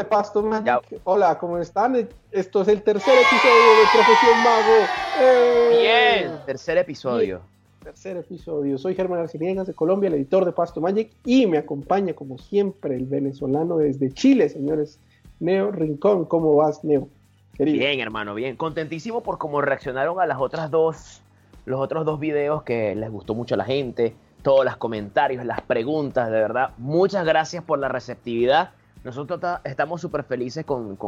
de Pasto Magic. Hola, ¿cómo están? Esto es el tercer episodio de Profesión Mago. ¡Eh! Bien, tercer episodio. tercer episodio. Soy Germán Arciniegas de Colombia, el editor de Pasto Magic, y me acompaña, como siempre, el venezolano desde Chile, señores. Neo Rincón, ¿cómo vas, Neo? Bien, hermano, bien. Contentísimo por cómo reaccionaron a las otras dos, los otros dos videos que les gustó mucho a la gente, todos los comentarios, las preguntas, de verdad. Muchas gracias por la receptividad. Nosotros estamos súper felices con,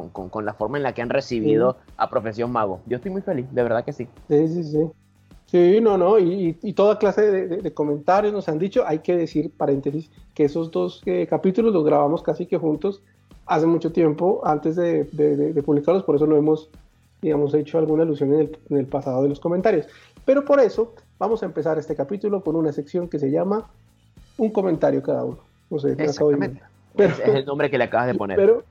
la forma en la que han recibido a Profesión Mago. Yo estoy muy feliz, de verdad que sí. Sí, sí, sí. Sí, no, no, y, toda clase de, comentarios nos han dicho, hay que decir, paréntesis, que esos dos eh, capítulos los grabamos casi que juntos hace mucho tiempo antes de, publicarlos, por eso no hemos, digamos, hecho alguna alusión en el, pasado de los comentarios. Pero por eso vamos a empezar este capítulo con una sección que se llama Un comentario cada uno. No sé, Exactamente. Es el nombre que le acabas de poner. Pero,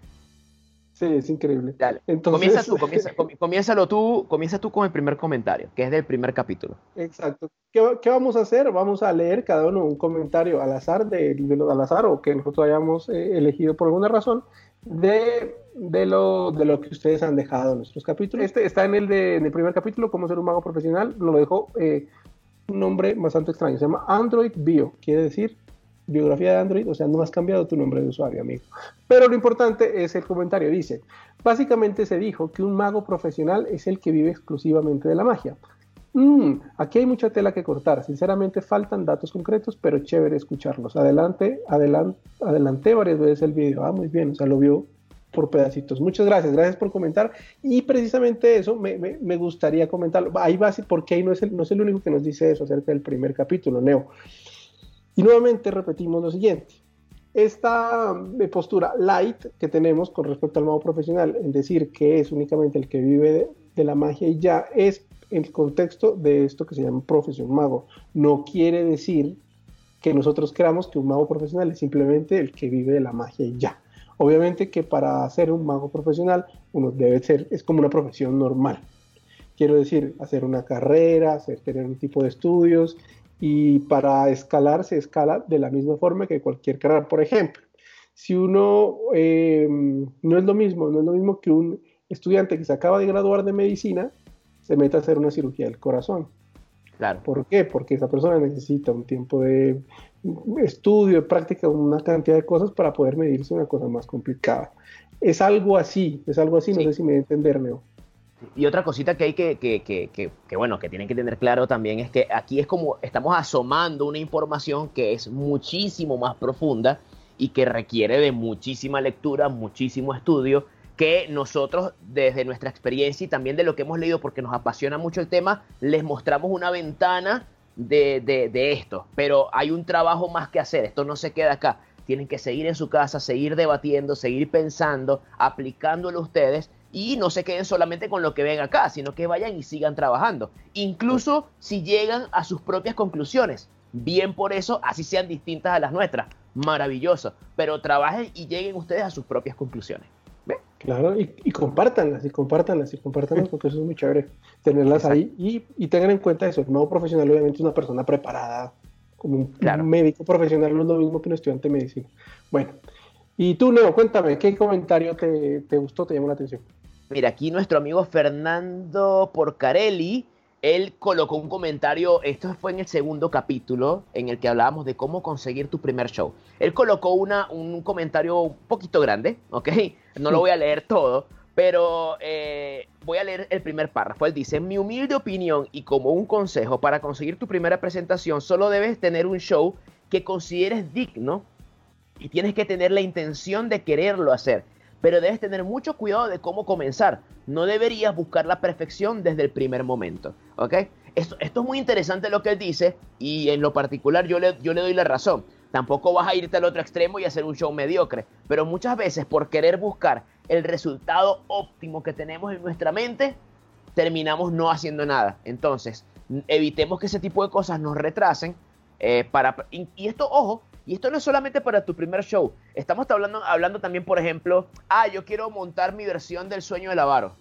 sí, es increíble. Dale. comienza tú, comienza, comiénzalo tú, comienza tú con el primer comentario, que es del primer capítulo. Exacto. ¿Qué, ¿Qué, vamos a hacer? Vamos a leer cada uno un comentario al azar, de, de al azar o que nosotros hayamos eh, elegido por alguna razón, de, de, lo, de lo que ustedes han dejado en nuestros capítulos. Este está en el, de, en el primer capítulo, cómo ser un mago profesional, lo dejó eh, un nombre bastante extraño, se llama Android Bio, quiere decir biografía de Android, o sea, no has cambiado tu nombre de usuario, amigo. Pero lo importante es el comentario, dice, básicamente se dijo que un mago profesional es el que vive exclusivamente de la magia. Mm, aquí hay mucha tela que cortar. Sinceramente faltan datos concretos, pero chévere escucharlos. Adelante, adelante, adelante varias veces el video. Ah, muy bien, o sea, lo vio por pedacitos. Muchas gracias, gracias por comentar. Y precisamente eso me, me, gustaría comentarlo. Ahí va, porque ahí no es, el, no es el único que nos dice eso acerca del primer capítulo, Neo. Y nuevamente repetimos lo siguiente. Esta eh, postura light que tenemos con respecto al mago profesional, en decir que es únicamente el que vive de, de la magia y ya, es el contexto de esto que se llama profesión mago. No quiere decir que nosotros creamos que un mago profesional es simplemente el que vive de la magia y ya. Obviamente que para ser un mago profesional uno debe ser, es como una profesión normal. Quiero decir, hacer una carrera, hacer, tener un tipo de estudios y para escalar se escala de la misma forma que cualquier carrera. Por ejemplo, si uno eh, no es lo mismo, no es lo mismo que un estudiante que se acaba de graduar de medicina se mete a hacer una cirugía del corazón. Claro. ¿Por qué? Porque esa persona necesita un tiempo de estudio, de práctica, una cantidad de cosas para poder medirse una cosa más complicada. Es algo así, es algo así, no sé si me entender, Leo. Y otra cosita que hay que, que, que, que, bueno, que tienen que tener claro también es que aquí es como estamos asomando una información que es muchísimo más profunda y que requiere de muchísima lectura, muchísimo estudio que nosotros desde nuestra experiencia y también de lo que hemos leído, porque nos apasiona mucho el tema, les mostramos una ventana de, de, esto. Pero hay un trabajo más que hacer, esto no se queda acá. Tienen que seguir en su casa, seguir debatiendo, seguir pensando, aplicándolo ustedes y no se queden solamente con lo que ven acá, sino que vayan y sigan trabajando. Incluso si llegan a sus propias conclusiones. Bien por eso, así sean distintas a las nuestras. Maravilloso. Pero trabajen y lleguen ustedes a sus propias conclusiones. Claro, y, y compártanlas, y compártanlas, y compártanlas, porque eso es muy chévere, tenerlas ahí. Y, tengan en cuenta eso, el nuevo profesional obviamente es una persona preparada, como un, médico profesional, no es lo mismo que un estudiante de medicina. Bueno, y tú, Leo, cuéntame, ¿qué comentario te, te gustó, te llamó la atención? Mira, aquí nuestro amigo Fernando Porcarelli él colocó un comentario, esto fue en el segundo capítulo, en el que hablábamos de cómo conseguir tu primer show. Él colocó una, un comentario un poquito grande, ¿ok? No lo voy a leer todo, pero eh, voy a leer el primer párrafo. Él dice, mi humilde opinión y como un consejo para conseguir tu primera presentación, solo debes tener un show que consideres digno y tienes que tener la intención de quererlo hacer pero debes tener mucho cuidado de cómo comenzar. No deberías buscar la perfección desde el primer momento. ¿Ok? Esto, es muy interesante lo que él dice y en lo particular yo le, yo le doy la razón. Tampoco vas a irte al otro extremo y hacer un show mediocre, pero muchas veces por querer buscar el resultado óptimo que tenemos en nuestra mente, terminamos no haciendo nada. Entonces, evitemos que ese tipo de cosas nos retrasen. Eh, para, y esto, ojo, y esto no es solamente para tu primer show. Estamos hablando, hablando también, por ejemplo, ah, yo quiero montar mi versión del sueño del avaro,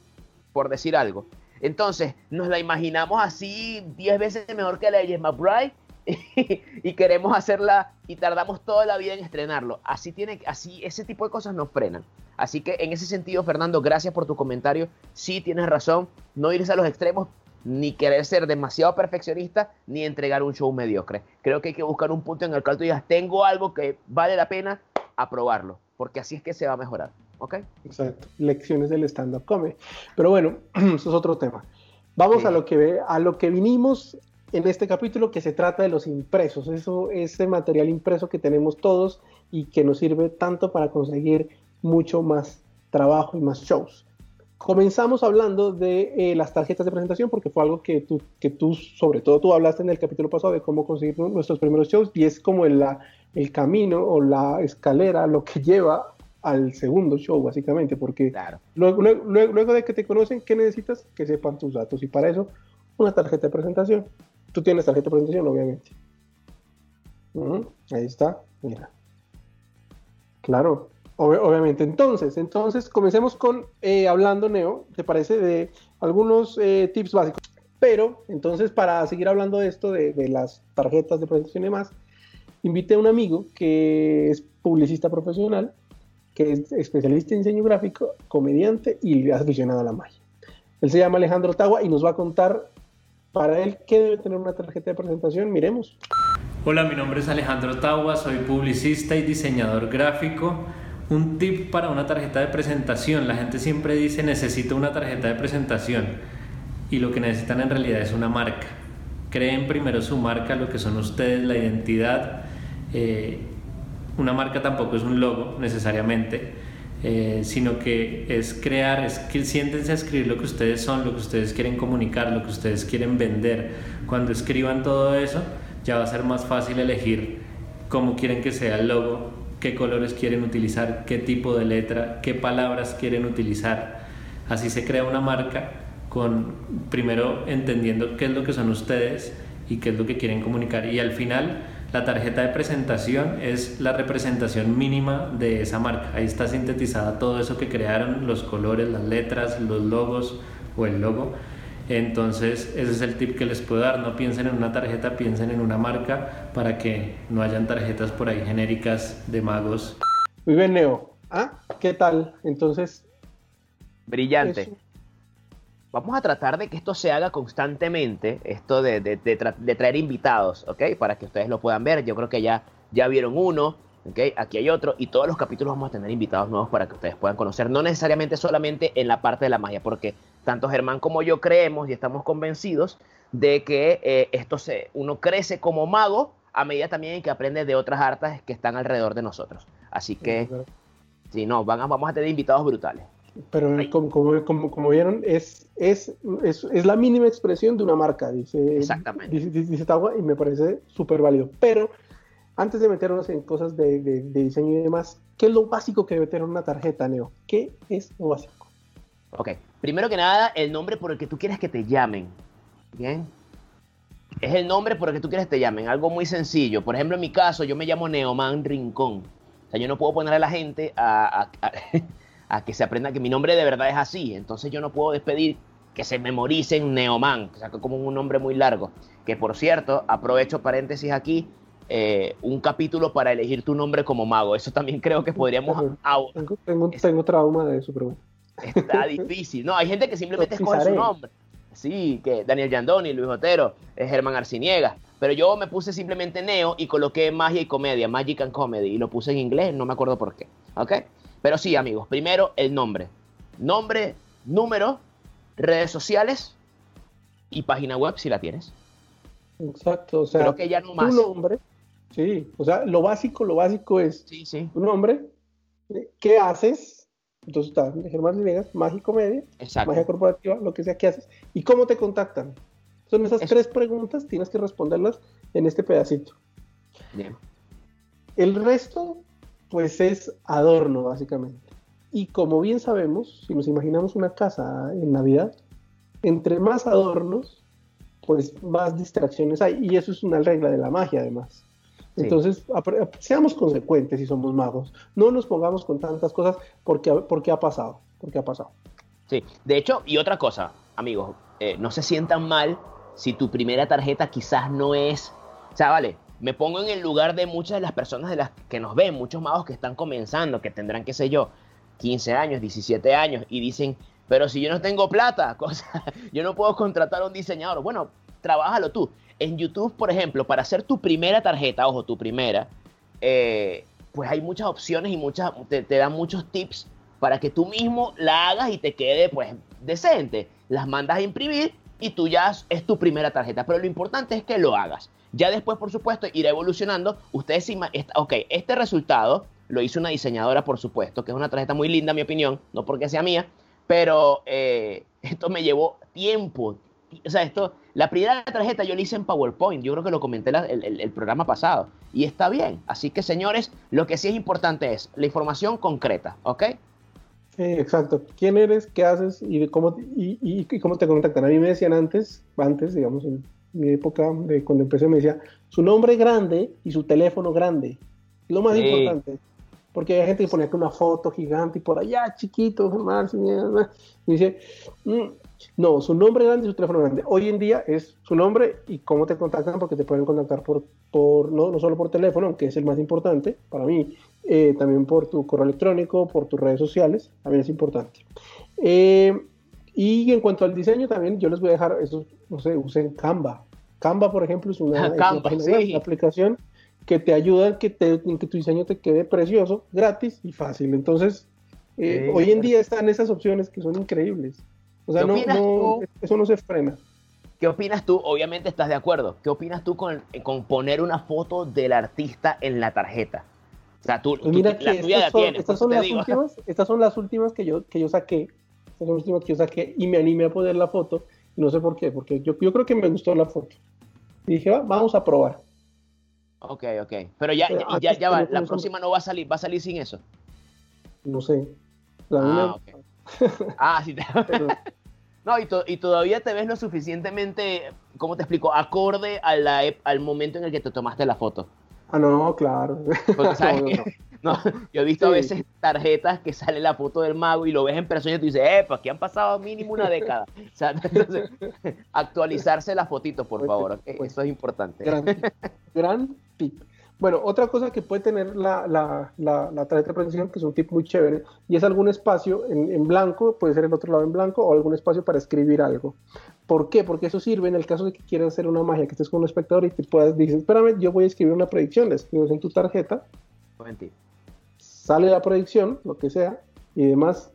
por decir algo. Entonces, nos la imaginamos así 10 veces mejor que la de James McBride y queremos hacerla y tardamos toda la vida en estrenarlo. Así tiene, así ese tipo de cosas nos frenan. Así que en ese sentido, Fernando, gracias por tu comentario. Sí tienes razón, no irse a los extremos, ni querer ser demasiado perfeccionista, ni entregar un show mediocre. Creo que hay que buscar un punto en el cual tú digas, tengo algo que vale la pena aprobarlo, porque así es que se va a mejorar. ¿Ok? Exacto. Lecciones del stand-up comedy. Pero bueno, eso es otro tema. Vamos a, lo que, a lo que vinimos en este capítulo, que se trata de los impresos. Eso, ese material impreso que tenemos todos y que nos sirve tanto para conseguir mucho más trabajo y más shows. Comenzamos hablando de eh, las tarjetas de presentación porque fue algo que tú, que tú, sobre todo tú hablaste en el capítulo pasado de cómo conseguir nuestros primeros shows y es como el, la, el camino o la escalera lo que lleva al segundo show, básicamente, porque luego, luego, de que te conocen, ¿qué necesitas? Que sepan tus datos y para eso una tarjeta de presentación. Tú tienes tarjeta de presentación, obviamente. ahí está, mira. Claro, obviamente. Entonces, entonces comencemos con eh, hablando, Neo, ¿te parece? De algunos eh, tips básicos. Pero, entonces, para seguir hablando de esto, de, las tarjetas de presentación y demás, invité a un amigo que es publicista profesional que es especialista en diseño gráfico, comediante y aficionado a la magia. Él se llama Alejandro Tagua y nos va a contar para él qué debe tener una tarjeta de presentación. Miremos. Hola, mi nombre es Alejandro Tagua, soy publicista y diseñador gráfico. Un tip para una tarjeta de presentación. La gente siempre dice necesito una tarjeta de presentación y lo que necesitan en realidad es una marca. Creen primero su marca, lo que son ustedes, la identidad. Eh, una marca tampoco es un logo necesariamente, eh, sino que es crear, es que siéntense a escribir lo que ustedes son, lo que ustedes quieren comunicar, lo que ustedes quieren vender. Cuando escriban todo eso, ya va a ser más fácil elegir cómo quieren que sea el logo, qué colores quieren utilizar, qué tipo de letra, qué palabras quieren utilizar. Así se crea una marca con primero entendiendo qué es lo que son ustedes y qué es lo que quieren comunicar y al final la tarjeta de presentación es la representación mínima de esa marca. Ahí está sintetizada todo eso que crearon, los colores, las letras, los logos o el logo. Entonces, ese es el tip que les puedo dar. No piensen en una tarjeta, piensen en una marca para que no hayan tarjetas por ahí genéricas de magos. Muy bien, Neo. ¿Ah? ¿Qué tal? Entonces. Brillante vamos a tratar de que esto se haga constantemente, esto de, de, traer invitados, ¿ok? Para que ustedes lo puedan ver. Yo creo que ya, ya vieron uno, ¿ok? Aquí hay otro, y todos los capítulos vamos a tener invitados nuevos para que ustedes puedan conocer, no necesariamente solamente en la parte de la magia, porque tanto Germán como yo creemos y estamos convencidos de que eh, esto se, uno crece como mago a medida también que aprende de otras artes que están alrededor de nosotros. Así que, si no, van vamos a tener invitados brutales. Pero como, como, como, vieron, es, es, es, es, la mínima expresión de una marca, dice, Exactamente. dice, Tawa, y me parece súper válido. Pero antes de meternos en cosas de, de, diseño y demás, ¿qué es lo básico que debe tener una tarjeta, Neo? ¿Qué es lo básico? Ok, primero que nada, el nombre por el que tú quieres que te llamen. ¿Bien? Es el nombre por el que tú quieres que te llamen, algo muy sencillo. Por ejemplo, en mi caso, yo me llamo Neoman Rincón. O sea, yo no puedo poner a la gente a a que se aprenda que mi nombre de verdad es así. Entonces yo no puedo despedir que se memoricen Neoman, o sea, como un nombre muy largo. Que por cierto, aprovecho paréntesis aquí, eh, un capítulo para elegir tu nombre como mago. Eso también creo que podríamos... Tengo, tengo, trauma de eso, pero Está difícil. No, hay gente que simplemente escoge su nombre. Sí, que Daniel Yandoni, Luis Otero, Germán Arciniega. Pero yo me puse simplemente Neo y coloqué magia y comedia, Magic and Comedy, y lo puse en inglés, no me acuerdo por qué. ¿Ok? Pero sí, amigos, primero el nombre. Nombre, número, redes sociales y página web si la tienes. Exacto, o sea, Creo que ya no más. Tu nombre, sí, o sea, lo básico, lo básico es sí, sí. tu nombre, qué haces, entonces está Germán Vegas, Mágico Media, Magia Corporativa, lo que sea que haces, y cómo te contactan. Son esas tres preguntas, tienes que responderlas en este pedacito. Bien. El resto pues es adorno, básicamente. Y como bien sabemos, si nos imaginamos una casa en Navidad, entre más adornos, pues más distracciones hay. Y eso es una regla de la magia, además. Entonces, seamos consecuentes si somos magos. No nos pongamos con tantas cosas porque, porque ha pasado. Porque ha pasado. Sí, de hecho, y otra cosa, amigos, eh, no se sientan mal si tu primera tarjeta quizás no es. O sea, vale, me pongo en el lugar de muchas de las personas de las que nos ven, muchos magos que están comenzando, que tendrán, qué sé yo, 15 años, 17 años y dicen, pero si yo no tengo plata, cosa, yo no puedo contratar a un diseñador. Bueno, trabájalo tú. En YouTube, por ejemplo, para hacer tu primera tarjeta, ojo, tu primera, eh, pues hay muchas opciones y muchas, te, dan muchos tips para que tú mismo la hagas y te quede pues decente. Las mandas a imprimir y tú ya es tu primera tarjeta. Pero lo importante es que lo hagas. Ya después, por supuesto, irá evolucionando. Ustedes, ok, este resultado lo hizo una diseñadora, por supuesto, que es una tarjeta muy linda, en mi opinión, no porque sea mía, pero eh, esto me llevó tiempo. O sea, esto, la primera tarjeta yo la hice en PowerPoint, yo creo que lo comenté el, el, el, programa pasado, y está bien. Así que, señores, lo que sí es importante es la información concreta, ¿ok? Exacto. ¿Quién eres? ¿Qué haces? ¿Y, cómo, y, y, y, cómo te contactan? A mí me decían antes, antes, digamos, en mi época de cuando empecé, me decía su nombre grande y su teléfono grande. Lo más sí. importante. Porque hay gente que ponía una foto gigante y por allá, chiquito, y dice, mm, no, su nombre grande y su teléfono grande. Hoy en día es su nombre y cómo te contactan, porque te pueden contactar por, por no, no solo por teléfono, aunque es el más importante para mí, eh, también por tu correo electrónico, por tus redes sociales, también es importante. Eh, y en cuanto al diseño, también yo les voy a dejar, eso, no sé, usen Canva. Canva, por ejemplo, es una, Canva, es una, página sí. web, una aplicación que te ayuda a que, te, que tu diseño te quede precioso, gratis y fácil. Entonces, eh, sí. hoy en día están esas opciones que son increíbles. O sea, no, no, eso no se frena. ¿Qué opinas tú? Obviamente estás de acuerdo. ¿Qué opinas tú con, con poner una foto del artista en la tarjeta? O sea, tú, pues mira tú, que la tuya estas, son, tienes, estas, son las últimas, estas son las últimas que yo, que yo saqué. Estas son las últimas que yo saqué y me animé a poner la foto. No sé por qué, porque yo, yo creo que me gustó la foto. Y dije, va, vamos a probar. Ok, ok. Pero ya, Pero ya, ya va, la próxima no va a salir, va a salir sin eso. No sé. La ah, okay. ah, sí. Te... No, y, to y, todavía te ves lo suficientemente, ¿cómo te explico? Acorde a la, al momento en el que te tomaste la foto. Ah, no, claro. Porque, ¿sabes? no, no, yo he visto sí. a veces tarjetas que sale la foto del mago y lo ves en persona y tú dices, eh, pues aquí han pasado mínimo una década. O sea, entonces, actualizarse las fotitos, por favor. Okay? Pues, Eso es importante. Gran, gran tip. Bueno, otra cosa que puede tener la, la, la, la, tarjeta de presentación, que es un tip muy chévere, y es algún espacio en, en, blanco, puede ser el otro lado en blanco, o algún espacio para escribir algo. ¿Por qué? Porque eso sirve en el caso de que quieras hacer una magia, que estés con un espectador y te puedas decir, espérame, yo voy a escribir una predicción, la escribes en tu tarjeta, sale la predicción, lo que sea, y además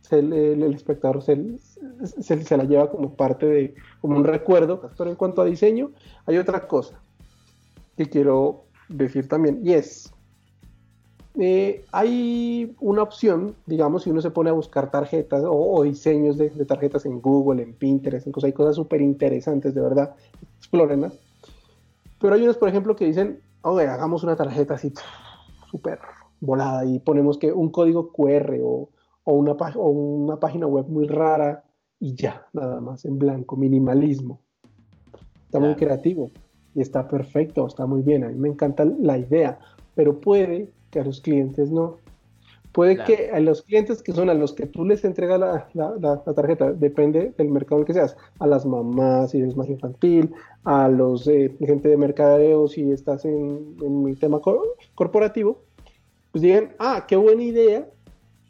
se, el, el, espectador se, se, se la lleva como parte de, como un recuerdo. Pero en cuanto a diseño, hay otra cosa que quiero decir también, y es, eh, hay una opción, digamos, si uno se pone a buscar tarjetas o, o diseños de, de, tarjetas en Google, en Pinterest, en cosas, hay cosas súper interesantes, de verdad, explórenlas. Pero hay unos, por ejemplo, que dicen, oye, hagamos una tarjeta así súper volada y ponemos que un código QR o, o, una, o una página web muy rara y ya, nada más, en blanco, minimalismo. Está muy creativo y está perfecto, está muy bien, a mí me encanta la idea, pero puede que a los clientes no. Puede claro. que a los clientes que son a los que tú les entregas la, la, la, la, tarjeta, depende del mercado en el que seas, a las mamás si es más infantil, a los eh, gente de mercadeo si estás en, en el tema co corporativo, pues digan, ah, qué buena idea,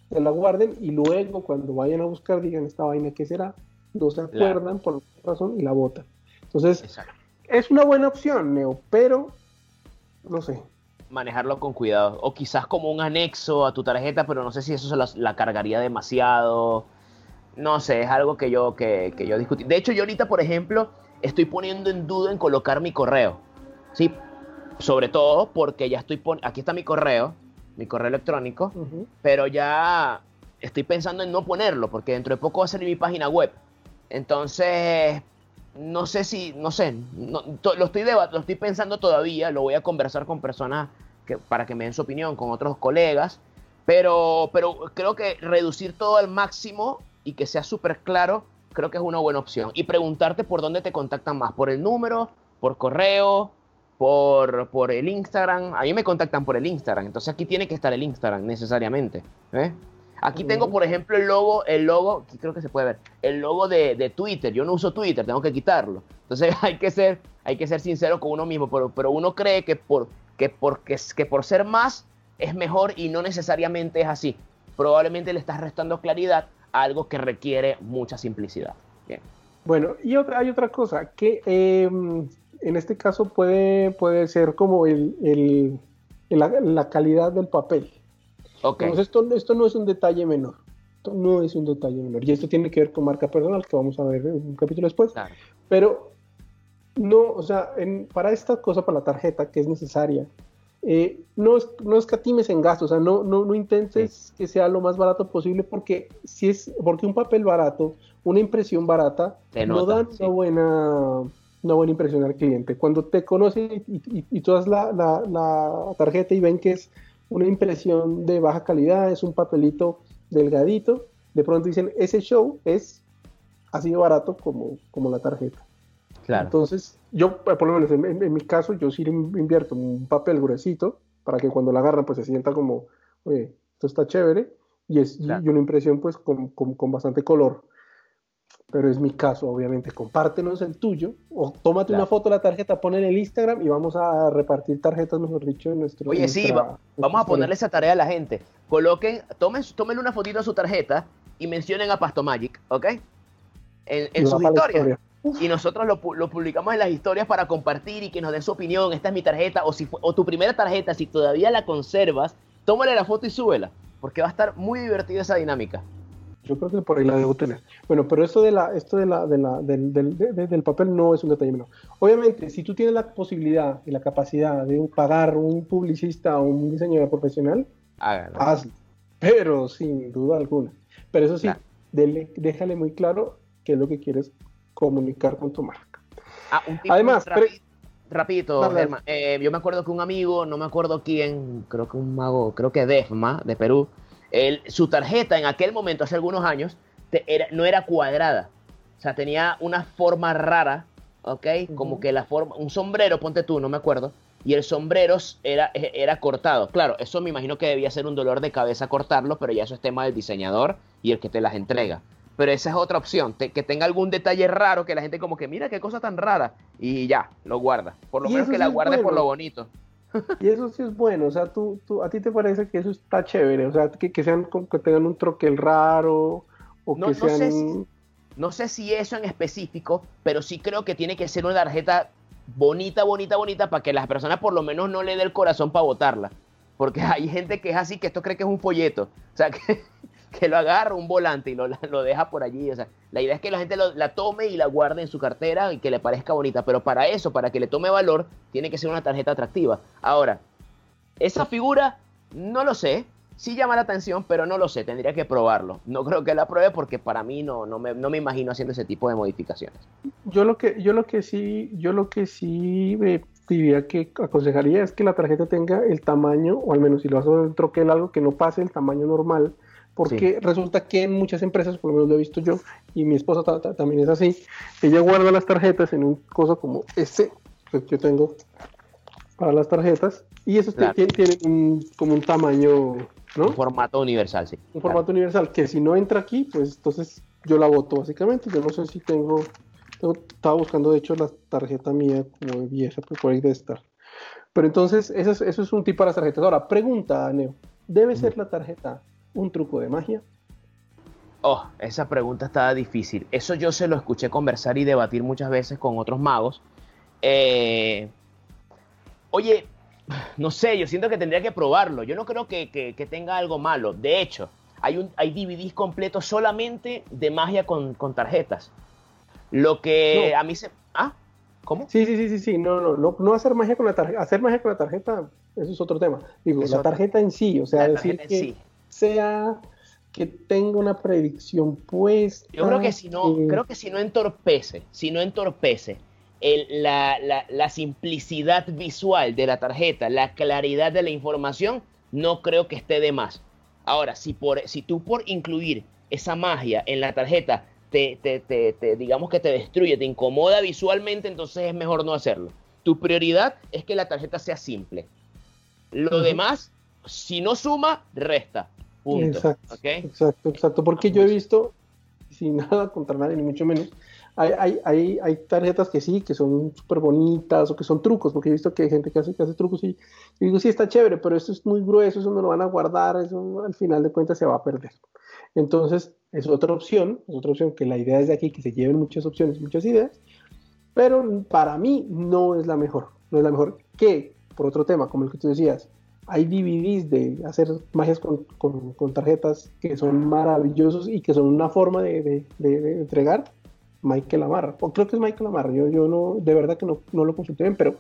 se la guarden y luego cuando vayan a buscar digan esta vaina, ¿qué será? No se acuerdan claro. por razón y la votan. Entonces, Exacto es una buena opción, Neo, pero no sé. Manejarlo con cuidado. O quizás como un anexo a tu tarjeta, pero no sé si eso se la, la cargaría demasiado. No sé, es algo que yo, que, que, yo discutí. De hecho, yo ahorita, por ejemplo, estoy poniendo en duda en colocar mi correo. Sí, sobre todo porque ya estoy poniendo. Aquí está mi correo, mi correo electrónico, uh -huh. pero ya estoy pensando en no ponerlo, porque dentro de poco va a salir mi página web. Entonces, no sé si, no sé, lo, estoy lo estoy pensando todavía, lo voy a conversar con personas que, para que me den su opinión, con otros colegas, pero, pero creo que reducir todo al máximo y que sea súper claro, creo que es una buena opción. Y preguntarte por dónde te contactan más, por el número, por correo, por, por el Instagram. A mí me contactan por el Instagram, entonces aquí tiene que estar el Instagram necesariamente. ¿eh? Aquí tengo, por ejemplo, el logo, el logo, aquí creo que se puede ver, el logo de, de, Twitter. Yo no uso Twitter, tengo que quitarlo. Entonces hay que ser, hay que ser sincero con uno mismo, pero, pero uno cree que por, que, por, que, que por ser más es mejor y no necesariamente es así. probablemente le estás restando claridad a algo que requiere mucha simplicidad. Bien. Bueno, y otra, hay otra cosa, que em, en este caso puede, puede ser como el, la, calidad del papel. Okay. esto, esto no es un detalle menor. Esto no es un detalle menor. Y esto tiene que ver con marca personal, que vamos a ver en un capítulo después. Pero no, o sea, para esta cosa, para la tarjeta que es necesaria, eh, no, es, no escatimes en gastos, o sea, no, no, no intentes que sea lo más barato posible porque si es, porque un papel barato, una impresión barata, no da una buena una buena impresión al cliente. Cuando te conocen y, y, tú das la, la, tarjeta y ven que es una impresión de baja calidad, es un papelito delgadito, de pronto dicen, ese show es así de barato como, como la tarjeta. Entonces, yo, por lo menos en, mi caso, yo sí invierto un papel gruesito para que cuando la agarran, pues se sienta como, oye, esto está chévere, y es y una impresión, pues, con, con, bastante color. Pero es mi caso, obviamente. Compártenos el tuyo, o tómate una foto de la tarjeta, pon en el Instagram y vamos a repartir tarjetas, mejor dicho, en nuestro. Oye, sí, vamos a ponerle esa tarea a la gente. Coloquen, tomen, tomen una fotito a su tarjeta y mencionen a Pastomagic, ¿ok? En, en sus historias y nosotros lo, publicamos en las historias para compartir y que nos den su opinión. Esta es mi tarjeta, o, si, o tu primera tarjeta, si todavía la conservas, tómale la foto y súbela, porque va a estar muy divertida esa dinámica. Yo creo que por ahí la debo tener. Bueno, pero esto de la, esto de la, de la, del, del, del, papel no es un detalle menor. Obviamente, si tú tienes la posibilidad y la capacidad de pagar un publicista o un diseñador profesional, hazlo. Pero sin duda alguna. Pero eso sí, déjale muy claro qué es lo que quieres comunicar con tu marca. Ah, un Además, rapidito, Germán. Eh, yo me acuerdo que un amigo, no me acuerdo quién, creo que un mago, creo que Defma, de Perú, él, su tarjeta en aquel momento, hace algunos años, era, no era cuadrada. O sea, tenía una forma rara, ¿ok? Como que la forma, un sombrero, ponte tú, no me acuerdo, y el sombrero era, era cortado. Claro, eso me imagino que debía ser un dolor de cabeza cortarlo, pero ya eso es tema del diseñador y el que te las entrega. Pero esa es otra opción, que tenga algún detalle raro que la gente como que mira qué cosa tan rara y ya, lo guarda. Por lo menos que la guarde por lo bonito. Y eso sí es bueno, o sea, tú, tú, a ti te parece que eso está chévere, o sea, que, que sean que tengan un troquel raro o que sean... No sé, si, no sé si eso en específico, pero sí creo que tiene que ser una tarjeta bonita, bonita, bonita para que las personas por lo menos no le dé el corazón para botarla. Porque hay gente que es así, que esto cree que es un folleto. O sea, que, que lo agarra un volante y lo, lo deja por allí. O sea, la idea es que la gente la tome y la guarde en su cartera y que le parezca bonita. Pero para eso, para que le tome valor, tiene que ser una tarjeta atractiva. Ahora, esa figura, no lo sé. Sí llama la atención, pero no lo sé. Tendría que probarlo. No creo que la pruebe porque para mí no, no, me, no me imagino haciendo ese tipo de modificaciones. Yo lo que, yo lo que sí, yo lo que sí me diría que aconsejaría es que la tarjeta tenga el tamaño, o al menos si lo vas a troquel algo que no pase el tamaño normal porque resulta que en muchas empresas, por lo menos lo he visto yo, y mi esposa también es así, ella guarda las tarjetas en un cosa como este que yo tengo para las tarjetas, y eso tiene, un, como un tamaño, ¿no? Un formato universal, sí. Un formato universal, que si no entra aquí, pues entonces yo la voto básicamente, yo no sé si tengo, estaba buscando de hecho la tarjeta mía como vieja, pues por ahí debe estar. Pero entonces, eso es, eso es un tipo para las tarjetas. Ahora, pregunta, Neo, ¿debe ser la tarjeta un truco de magia? Oh, esa pregunta estaba difícil. Eso yo se lo escuché conversar y debatir muchas veces con otros magos. Eh, oye, no sé, yo siento que tendría que probarlo. Yo no creo que, tenga algo malo. De hecho, hay, un, hay DVDs completos solamente de magia con, tarjetas. Lo que a mí se... ¿Ah? ¿Cómo? Sí, sí, sí, sí, sí. No, no, no, no hacer magia con la tarjeta. Hacer magia con la tarjeta, eso es otro tema. Digo, la tarjeta en sí, o sea, decir que sea que tenga una predicción puesta. Yo creo que si no, creo que si no entorpece, si no entorpece la, la, simplicidad visual de la tarjeta, la claridad de la información, no creo que esté de más. Ahora, si, por, si tú por incluir esa magia en la tarjeta te, te, te, digamos que te destruye, te incomoda visualmente, entonces es mejor no hacerlo. Tu prioridad es que la tarjeta sea simple. Lo demás, si no suma, resta. Exacto, exacto, exacto. Porque yo he visto, sin nada contra nadie, ni mucho menos, hay, hay, hay, tarjetas que sí, que son súper bonitas o que son trucos, porque he visto que hay gente que hace, que hace trucos y, digo, sí, está chévere, pero esto es muy grueso, eso no lo van a guardar, eso al final de cuentas se va a perder. Entonces, es otra opción, es otra opción que la idea es de aquí que se lleven muchas opciones, muchas ideas, pero para mí no es la mejor, no es la mejor que, por otro tema, como el que tú decías, hay DVDs de hacer magias con, con, tarjetas que son maravillosos y que son una forma de, de, entregar Michael Amarra. O creo que es Michael Amarra. Yo, yo no, de verdad que no, no lo consulté bien, pero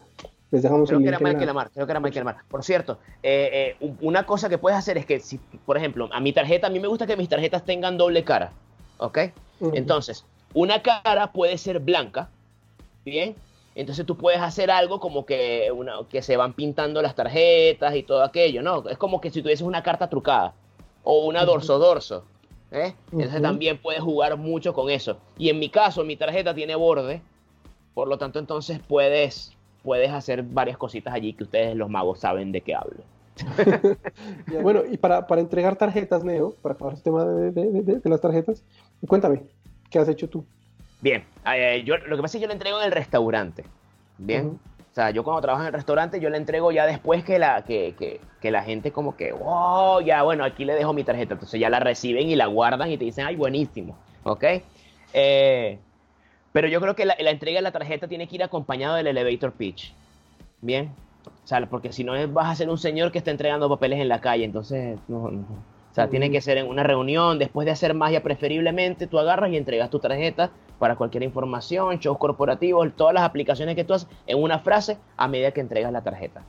les dejamos creo que era Michael creo que era Michael Amarra. Por cierto, eh, eh, una cosa que puedes hacer es que, si, por ejemplo, a mi tarjeta, a mí me gusta que mis tarjetas tengan doble cara. ¿Ok? Entonces, una cara puede ser blanca, ¿bien? Entonces tú puedes hacer algo como que, una, que se van pintando las tarjetas y todo aquello, ¿no? Es como que si tuvieses una carta trucada o una dorso-dorso. ¿eh? Entonces también puedes jugar mucho con eso. Y en mi caso, mi tarjeta tiene borde, por lo tanto entonces puedes, puedes hacer varias cositas allí que ustedes los magos saben de qué hablo. bueno, y para, para, entregar tarjetas, Neo, para acabar el tema de, de, de las tarjetas, cuéntame, ¿qué has hecho tú? Bien, eh, yo, lo que pasa es que yo le entrego en el restaurante. Bien. O sea, yo cuando trabajo en el restaurante, yo le entrego ya después que la, que, que, que la gente como que, wow, ya, bueno, aquí le dejo mi tarjeta. Entonces ya la reciben y la guardan y te dicen, ay, buenísimo. ¿Ok? Eh, pero yo creo que la, entrega de la tarjeta tiene que ir acompañado del elevator pitch. Bien. O sea, porque si no vas a ser un señor que está entregando papeles en la calle, entonces no, no. O sea, tiene que ser en una reunión, después de hacer magia preferiblemente, tú agarras y entregas tu tarjeta para cualquier información, shows corporativos, todas las aplicaciones que tú haces en una frase a medida que entregas la tarjeta.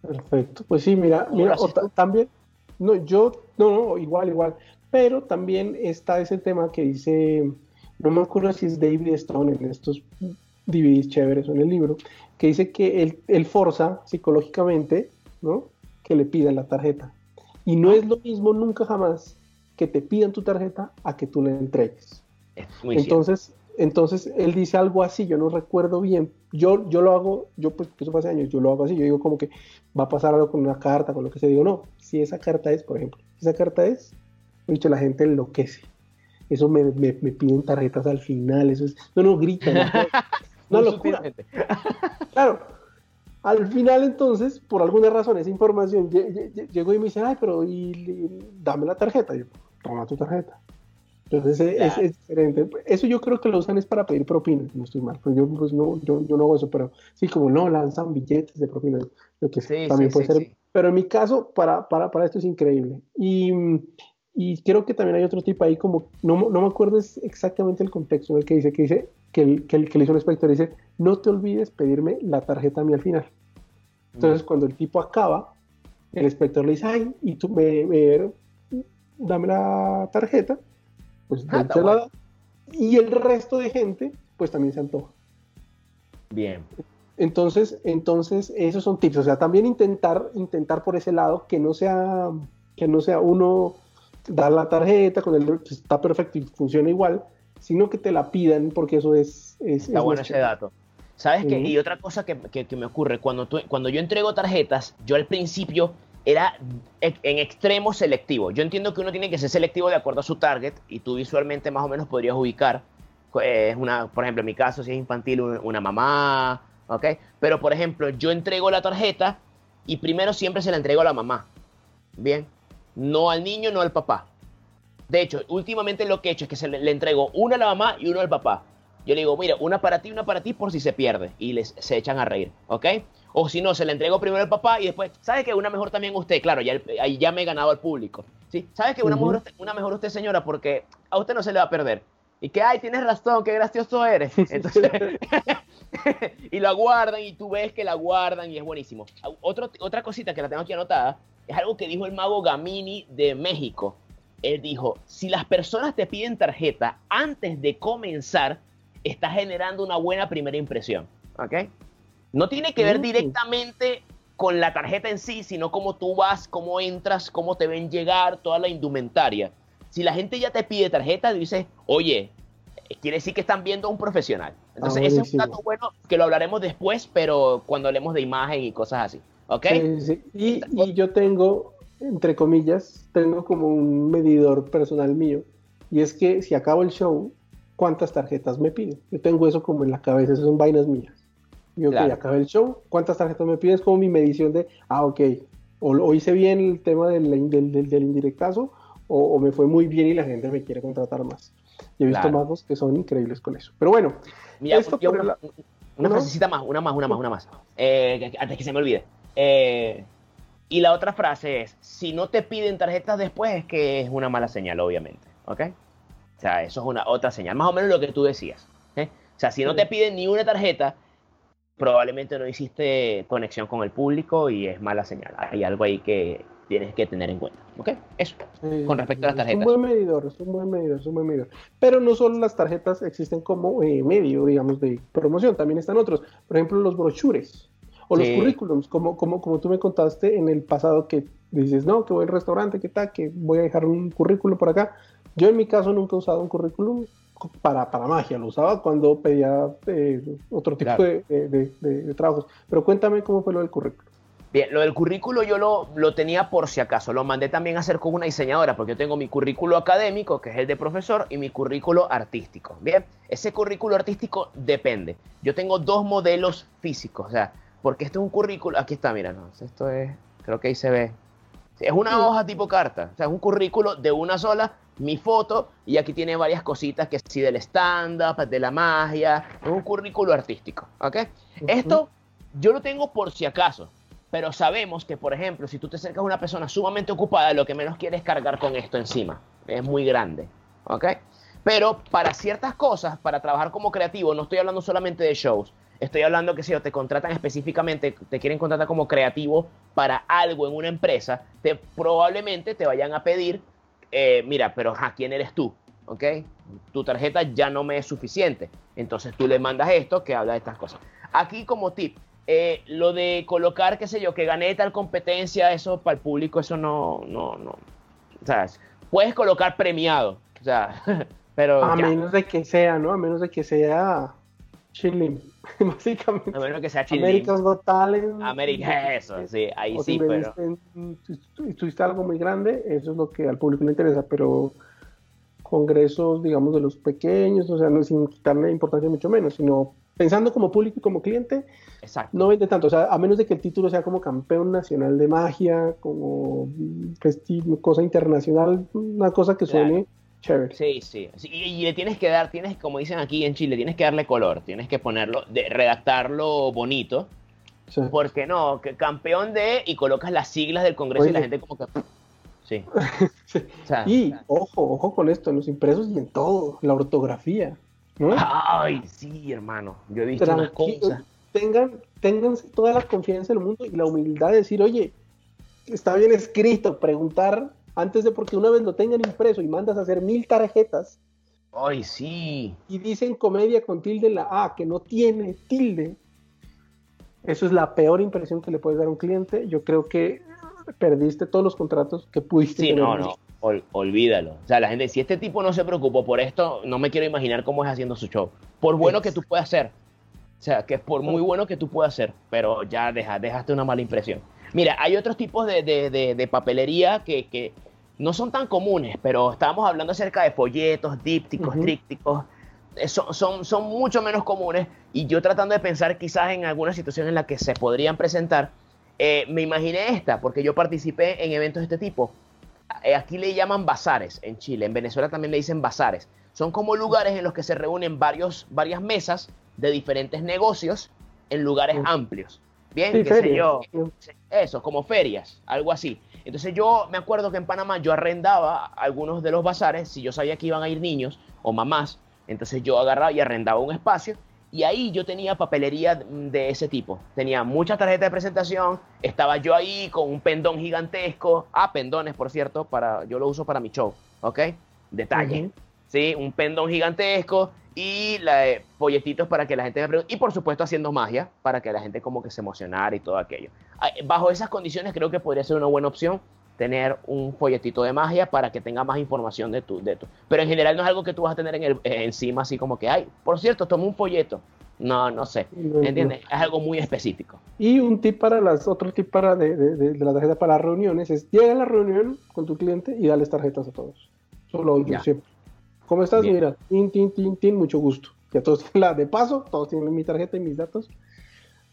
Perfecto. Pues sí, mira, mira también, no, yo, no, no, igual, igual, pero también está ese tema que dice, no me acuerdo si es David Stone en estos DVDs chéveres o en el libro, que dice que él, él forza psicológicamente, ¿no? Que le pidan la tarjeta. Y no es lo mismo nunca jamás que te pidan tu tarjeta a que tú le entregues entonces, entonces él dice algo así, yo no recuerdo bien. Yo, yo lo hago, yo pues eso fue hace años, yo lo hago así, yo digo como que va a pasar algo con una carta, con lo que se digo, no, si esa carta es, por ejemplo, esa carta es, dicho, la gente enloquece. Eso me, me, piden tarjetas al final, eso es, no, no, gritan. No, no locura. claro, al final entonces, por alguna razón, esa información llegó y me dice, ay, pero y, dame la tarjeta. Yo, toma tu tarjeta. Entonces es, diferente. Eso yo creo que lo usan es para pedir propinas, no estoy mal. Pues yo, pues no, yo, yo, no hago eso, pero sí, como no, lanzan billetes de propinas, lo que sí, también puede ser. Pero en mi caso, para, para, para esto es increíble. Y, y, creo que también hay otro tipo ahí, como, no, no me acuerdo exactamente el contexto el que dice, que dice, que, el, que, el, que le hizo el inspector dice, no te olvides pedirme la tarjeta a mí al final. Entonces, mm. cuando el tipo acaba, el inspector le dice, ay, y tú me, me dame la tarjeta pues ah, y el resto de gente, pues también se antoja. Bien. Entonces, entonces, esos son tips. O sea, también intentar, intentar por ese lado que no sea, que no sea uno dar la tarjeta con el pues, está perfecto y funciona igual, sino que te la pidan porque eso es. está bueno ese dato. ¿Sabes qué? Y otra cosa que, que, me ocurre, cuando, cuando yo entrego tarjetas, yo al principio era en extremo selectivo. Yo entiendo que uno tiene que ser selectivo de acuerdo a su target y tú visualmente más o menos podrías ubicar, eh, es una, por ejemplo, en mi caso, si es infantil, una mamá, ¿ok? Pero, por ejemplo, yo entrego la tarjeta y primero siempre se la entrego a la mamá, ¿bien? No al niño, no al papá. De hecho, últimamente lo que he hecho es que se le, entrego una a la mamá y uno al papá. Yo le digo, mira, una para ti, una para ti por si se pierde. Y les, se echan a reír, ¿ok? O si no, se le entregó primero al papá y después, ¿sabe que una mejor también usted? Claro, ya, ahí ya me he ganado al público. ¿sí? ¿Sabe que una, mejor usted, una mejor usted, señora? Porque a usted no se le va a perder. Y que, ay, tienes razón, qué gracioso eres. Entonces, y lo aguardan y tú ves que la guardan y es buenísimo. Otro, otra cosita que la tengo aquí anotada es algo que dijo el mago Gamini de México. Él dijo, si las personas te piden tarjeta antes de comenzar, está generando una buena primera impresión. ¿Ok? No tiene que ver directamente con la tarjeta en sí, sino cómo tú vas, cómo entras, cómo te ven llegar, toda la indumentaria. Si la gente ya te pide tarjeta, dice, oye, quiere decir que están viendo a un profesional. Entonces, ah, ese es un dato bueno que lo hablaremos después, pero cuando hablemos de imagen y cosas así. ¿Ok? Y, y, yo tengo, entre comillas, tengo como un medidor personal mío. Y es que si acabo el show cuántas tarjetas me piden. Yo tengo eso como en la cabeza, esas son vainas mías. Y ok, Claro. acabé el show, ¿cuántas tarjetas me pides? Como mi medición de, ah, ok, o, o hice bien el tema del, del, del- del indirectazo, o, o me fue muy bien y la gente me quiere contratar más. Y he visto Claro. magos que son increíbles con eso. Pero bueno, Mira, Esto yo una, una ¿No? frasecita más, una más, una más, una más. Eh, antes que se me olvide. Eh, y la otra frase es, si no te piden tarjetas después es que es una mala señal, obviamente. ¿Ok? O sea, eso es una otra señal. Más o menos lo que tú decías. ¿eh? O sea, si no te piden ni una tarjeta, probablemente no hiciste conexión con el público y es mala señal. Hay algo ahí que tienes que tener en cuenta. ¿Ok? Eso. Eh, Con respecto a las Es tarjetas. un buen medidor, es un buen medidor, es un buen medidor. Pero no solo las tarjetas existen como eh, medio, digamos, de promoción, también están otros. Por ejemplo, los brochures o los Sí. currículums, como, como, como tú me contaste en el pasado que dices, no, que voy al restaurante, que tal, que voy a dejar un currículum por acá. Yo en mi caso nunca he usado un currículum para, para magia, lo usaba cuando pedía eh, otro tipo Claro. de, de- de- de- de trabajos. Pero cuéntame cómo fue lo del currículum. Bien, lo del currículo yo lo, lo tenía por si acaso. Lo mandé también a hacer con una diseñadora, porque yo tengo mi currículo académico, que es el de profesor, y mi currículo artístico. Bien, ese currículo artístico depende. Yo tengo dos modelos físicos, o sea, porque este es un currículo. Aquí está, mira, no, esto es. Creo que ahí se ve. Es una hoja tipo carta, o sea, es un currículo de una sola, mi foto, y aquí tiene varias cositas que sí del stand-up, de la magia, es un currículo artístico, ¿ok? Esto yo lo tengo por si acaso, pero sabemos que, por ejemplo, si tú te acercas a una persona sumamente ocupada, lo que menos quiere es cargar con esto encima. Es muy grande, ¿ok? Pero para ciertas cosas, para trabajar como creativo, no estoy hablando solamente de shows, estoy hablando que si te contratan específicamente, te quieren contratar como creativo para algo en una empresa, te, probablemente te vayan a pedir, eh, mira, pero ¿a quién eres tú? ¿Ok? Tu tarjeta ya no me es suficiente. Entonces tú le mandas esto que habla de estas cosas. Aquí como tip, eh, lo de colocar, qué sé yo, que gané tal competencia, eso para el público, eso no, no, no. O sea, puedes colocar premiado, o sea, pero A ya, menos de que sea, ¿no? A menos de que sea chilling, básicamente. a menos que sea chilling. America's Got Talent. América, eso, sí, ahí o sí, si pero... en- tuviste algo muy grande, eso es lo que al público le interesa, pero congresos, digamos, de los pequeños, o sea, no sin quitarle importancia mucho menos, sino pensando como público y como cliente, Exacto. no vende tanto, o sea, a menos de que el título sea como campeón nacional de magia, como festi- cosa internacional, una cosa que suene chévere. Sí, sí. sí, Y, y le tienes que dar, tienes, como dicen aquí en Chile, tienes que darle color, tienes que ponerlo, de, redactarlo bonito. Sea, Porque no, que campeón de y colocas las siglas del Congreso y la Oye. gente como que. Sí. Sí. O sea, Y ojo, ojo con esto, en los impresos y en todo, la ortografía. ¿no? Ay, sí, hermano. Yo he visto unas Tranquilo, cosas. tengan, ténganse toda la confianza del mundo y la humildad de decir, oye, está bien escrito, preguntar antes de porque una vez lo tengan impreso y mandas a hacer mil tarjetas Ay, sí. y dicen comedia con tilde en la A, que no tiene tilde, eso es la peor impresión que le puedes dar a un cliente. Yo creo que perdiste todos los contratos que pudiste Sí, tener. no, no. ol- olvídalo. O sea, la gente, si este tipo no se preocupó por esto, no me quiero imaginar cómo es haciendo su show. Por bueno que tú puedas hacer. O sea, que es por muy bueno que tú puedas hacer, pero ya deja, dejaste una mala impresión. Mira, hay otros tipos de, de- de- de papelería que, que no son tan comunes, pero estábamos hablando acerca de folletos, dípticos, trípticos. Eh, Son, son, son mucho menos comunes y yo tratando de pensar quizás en alguna situación en la que se podrían presentar, eh, me imaginé esta, porque yo participé en eventos de este tipo. Eh, aquí le llaman bazares en Chile, en Venezuela también le dicen bazares. Son como lugares en los que se reúnen varios, varias mesas de diferentes negocios en lugares Sí. amplios. Bien, Sí, qué sé yo, eso, como ferias, algo así. Entonces yo me acuerdo que en Panamá yo arrendaba algunos de los bazares, si yo sabía que iban a ir niños o mamás, entonces yo agarraba y arrendaba un espacio y ahí yo tenía papelería de ese tipo. Tenía muchas tarjetas de presentación, estaba yo ahí con un pendón gigantesco, ah, pendones por cierto, para, yo lo uso para mi show, ¿ok? Detalle. Ujú. ¿sí? Un pendón gigantesco y la, eh, folletitos para que la gente me pregunte. Y por supuesto haciendo magia para que la gente como que se emocionara y todo aquello. Ah, Bajo esas condiciones creo que podría ser una buena opción tener un folletito de magia para que tenga más información de tu, de tu. Pero en general no es algo que tú vas a tener en el, eh, encima así como que, ay, por cierto, toma un folleto. No, no sé. ¿Entiendes? Es algo muy específico. Y un tip para las, otro tip para de, de- la tarjeta para las reuniones es llega a la reunión con tu cliente y dales tarjetas a todos. Eso lo hago yo siempre. ¿Cómo estás? Mira, tin, tin, tin, tin, mucho gusto. Ya todos tienen la de paso, todos tienen mi tarjeta y mis datos.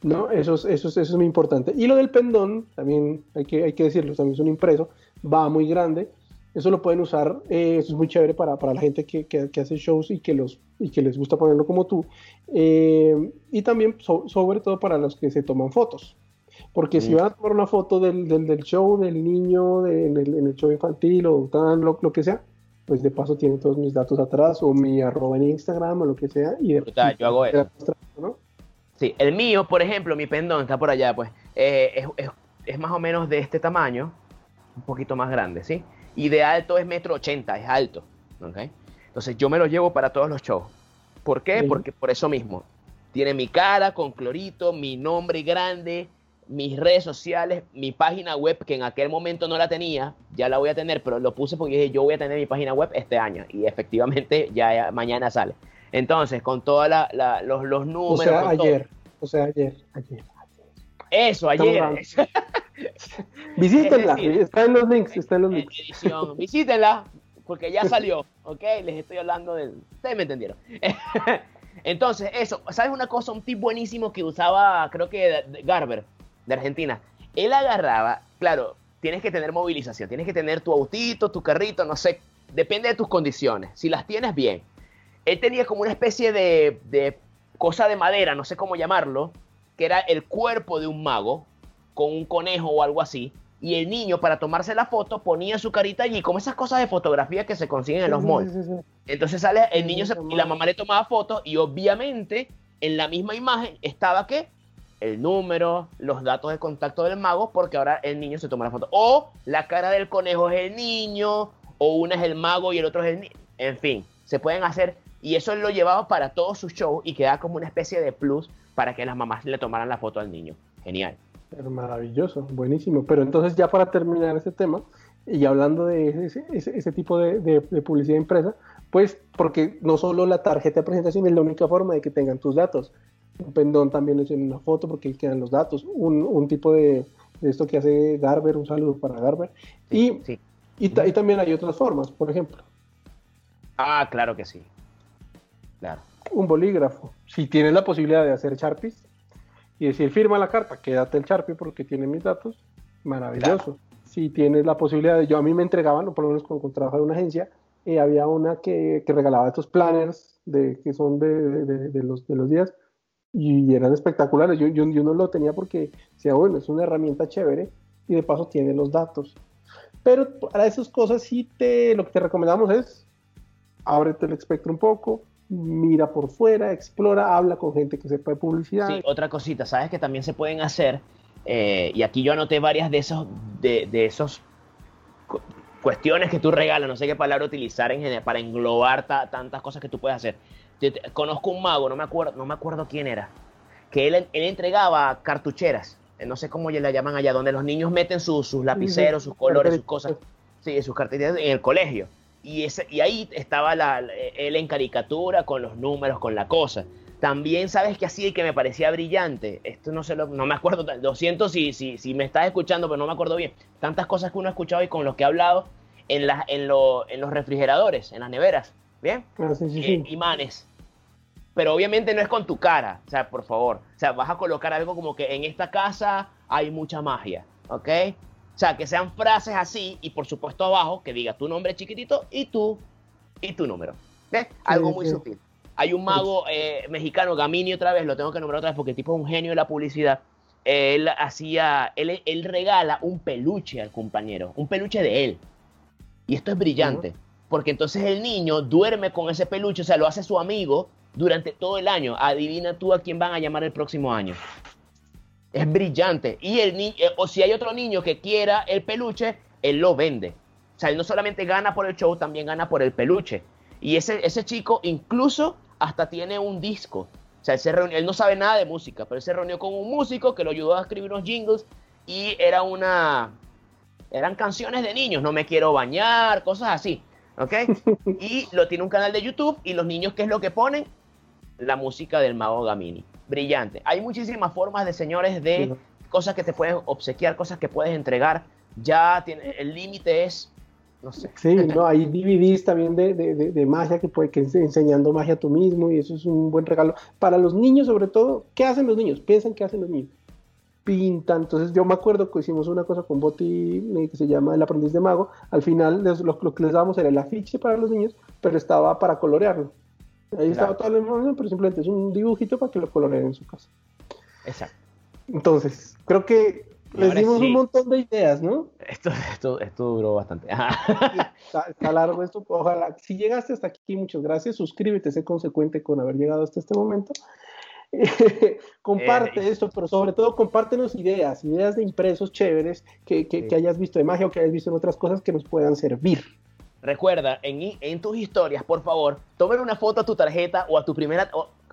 ¿no? Eso es, eso, es, eso es muy importante. Y lo del pendón, también hay que, hay que decirlo, también es un impreso, va muy grande. Eso lo pueden usar, eh, eso es muy chévere para, para la gente que, que, que, hace shows y que, los, y que les gusta ponerlo como tú. Eh, y también, sobre todo, para los que se toman fotos. Porque si van a tomar una foto del, del, del show, del niño, de, en, el, en, el, show infantil o tan, lo, lo, que sea, pues de paso tienen todos mis datos atrás o mi arroba en Instagram o lo que sea. Y de, Brutal, yo hago eso. ¿no? Sí, el mío, por ejemplo, mi pendón está por allá, pues, eh, es, es, es, más o menos de este tamaño, un poquito más grande, ¿sí? Y de alto es metro ochenta, es alto, ¿ok? Entonces yo me lo llevo para todos los shows. ¿Por qué? Sí. Porque por eso mismo. Tiene mi cara con clorito, mi nombre grande, mis redes sociales, mi página web, que en aquel momento no la tenía, ya la voy a tener, pero lo puse porque dije, yo voy a tener mi página web este año. Y efectivamente ya, mañana sale. Entonces, con todos los, los, números. O sea, ayer. Todo. O sea, ayer. Ayer. Eso, ayer. Visítenla. Está en los links. Está en los links. Edición. Visítenla, porque ya salió. ¿Ok? Les estoy hablando del. Ustedes me entendieron. Entonces, eso. ¿Sabes una cosa? Un tip buenísimo que usaba, creo que Garber, de Argentina. Él agarraba, claro, tienes que tener movilización. Tienes que tener tu autito, tu carrito, no sé. Depende de tus condiciones. Si las tienes bien él tenía como una especie de, de, cosa de madera, no sé cómo llamarlo, que era el cuerpo de un mago, con un conejo o algo así, y el niño para tomarse la foto ponía su carita allí, como esas cosas de fotografía que se consiguen en los malls. Entonces sale el niño se, y la mamá le tomaba fotos y obviamente en la misma imagen estaba que el número, los datos de contacto del mago, porque ahora el niño se toma la foto. O la cara del conejo es el niño, o una es el mago y el otro es el niño. En fin, se pueden hacer y eso lo llevaba para todos sus shows y quedaba como una especie de plus para que las mamás le tomaran la foto al niño. Genial. Pero maravilloso, buenísimo. Pero entonces ya para terminar ese tema, y hablando de ese, ese, ese tipo de, de, de, publicidad impresa, pues porque no solo la tarjeta de presentación es la única forma de que tengan tus datos. Un pendón también es en una foto porque ahí quedan los datos. Un, un tipo de, de, esto que hace Garber, un saludo para Garber. Y, sí. y, y también hay otras formas, por ejemplo. Ah, claro que sí. Claro. Un bolígrafo. Si tienes la posibilidad de hacer Sharpies y decir firma la carta, quédate el Sharpie porque tiene mis datos, maravilloso. Claro. Si tienes la posibilidad de, yo a mí me entregaban, por lo menos cuando, cuando trabajaba en una agencia, eh, había una que, que, regalaba estos planners de, que son de, de, de, los, de los días y eran espectaculares. Yo, yo, yo no lo tenía porque decía, bueno, es una herramienta chévere y de paso tiene los datos. Pero para esas cosas sí te, lo que te recomendamos es ábrete el espectro un poco, mira por fuera, explora, habla con gente que sepa de publicidad. Sí, otra cosita, sabes que también se pueden hacer, eh, y aquí yo anoté varias de esos, de, de esos cu cuestiones que tú regalas, no sé qué palabra utilizar en general, para englobar ta tantas cosas que tú puedes hacer. Conozco un mago, no me acuerdo, no me acuerdo quién era, que él, él entregaba cartucheras, eh, no sé cómo le llaman allá, donde los niños meten sus, sus lapiceros, sus colores, sus cosas, sí, sus cartillas en el colegio. Y, ese, y ahí estaba la, él en caricatura, con los números, con la cosa. También sabes que así que me parecía brillante. Esto no, se lo, no me acuerdo, lo siento si, si, si me estás escuchando, pero no me acuerdo bien. Tantas cosas que uno ha escuchado y con los que he hablado en, la, en, lo, en los refrigeradores, en las neveras. ¿Bien? Ah, sí, sí, sí. Imanes. Pero obviamente no es con tu cara, o sea, por favor. O sea, vas a colocar algo como que en esta casa hay mucha magia, ¿ok? O sea, que sean frases así y por supuesto abajo que diga tu nombre chiquitito y tú y tu número. ¿Ves? Sí, Algo muy sí. sutil. Hay un mago eh, mexicano, Gamini otra vez, lo tengo que nombrar otra vez porque el tipo es un genio de la publicidad. Él hacía, él, él regala un peluche al compañero, un peluche de él. Y esto es brillante, uh -huh. porque entonces el niño duerme con ese peluche, o sea, lo hace su amigo durante todo el año. Adivina tú a quién van a llamar el próximo año. Es brillante. Y el niño, o si hay otro niño que quiera el peluche, él lo vende. O sea, él no solamente gana por el show, también gana por el peluche. Y ese, ese chico incluso hasta tiene un disco. O sea, él, se reunió, él no sabe nada de música, pero él se reunió con un músico que lo ayudó a escribir unos jingles y era una... Eran canciones de niños, no me quiero bañar, cosas así. ¿Ok? Y lo tiene un canal de YouTube y los niños, ¿qué es lo que ponen? La música del mago Gamini brillante. Hay muchísimas formas de señores de sí. cosas que te puedes obsequiar, cosas que puedes entregar. Ya tiene, el límite es no sé. Sí, no, hay DVDs también de, de, de, magia que puede que enseñando magia tú mismo y eso es un buen regalo. Para los niños, sobre todo, ¿qué hacen los niños? Piensan qué hacen los niños. Pintan. Entonces, yo me acuerdo que hicimos una cosa con Boti que se llama El aprendiz de mago. Al final, lo, que les dábamos era el afiche para los niños, pero estaba para colorearlo. Ahí estaba toda la información, pero simplemente es un dibujito para que lo coloreen en su casa. Exacto. Entonces, creo que les dimos un montón de ideas, ¿no? Esto, esto, esto duró bastante. está, largo esto. Ojalá, si llegaste hasta aquí, muchas gracias. Suscríbete, sé consecuente con haber llegado hasta este momento. comparte eh, esto, pero sobre todo compártenos ideas, ideas de impresos chéveres que, que, que, hayas visto de magia o que hayas visto en otras cosas que nos puedan servir. Recuerda, en, en tus historias, por favor, tomen una foto a tu tarjeta o a tu primera,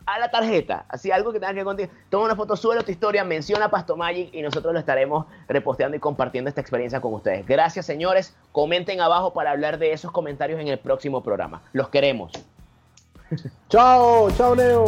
a la tarjeta, así algo que tenga que contigo. Toma una foto, sube tu historia, menciona Pasto Magic y nosotros lo estaremos reposteando y compartiendo esta experiencia con ustedes. Gracias, señores. Comenten abajo para hablar de esos comentarios en el próximo programa. Los queremos. chao, chao, Neo.